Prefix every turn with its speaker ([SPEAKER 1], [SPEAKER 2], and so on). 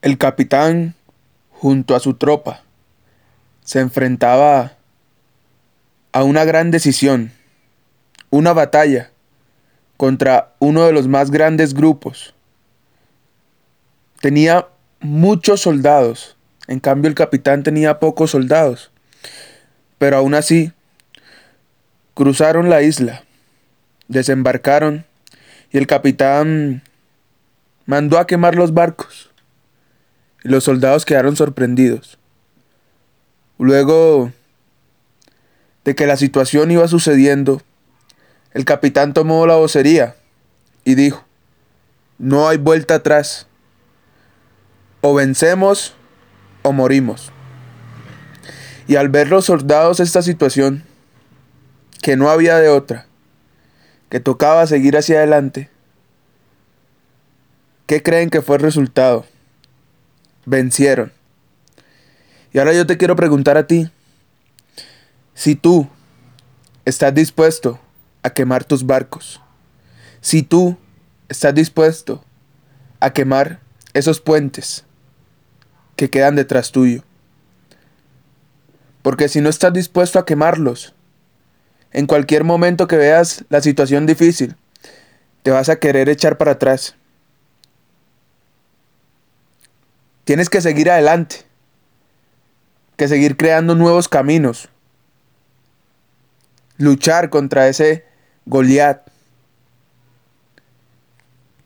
[SPEAKER 1] El capitán, junto a su tropa, se enfrentaba a una gran decisión, una batalla contra uno de los más grandes grupos. Tenía muchos soldados, en cambio el capitán tenía pocos soldados, pero aún así cruzaron la isla, desembarcaron y el capitán mandó a quemar los barcos y los soldados quedaron sorprendidos. Luego de que la situación iba sucediendo, el capitán tomó la vocería y dijo, no hay vuelta atrás, o vencemos o morimos. Y al ver los soldados esta situación, que no había de otra, que tocaba seguir hacia adelante, ¿qué creen que fue el resultado? Vencieron. Y ahora yo te quiero preguntar a ti, si tú estás dispuesto a quemar tus barcos, si tú estás dispuesto a quemar esos puentes que quedan detrás tuyo, porque si no estás dispuesto a quemarlos, en cualquier momento que veas la situación difícil, te vas a querer echar para atrás Tienes que seguir adelante, que seguir creando nuevos caminos, luchar contra ese Goliat,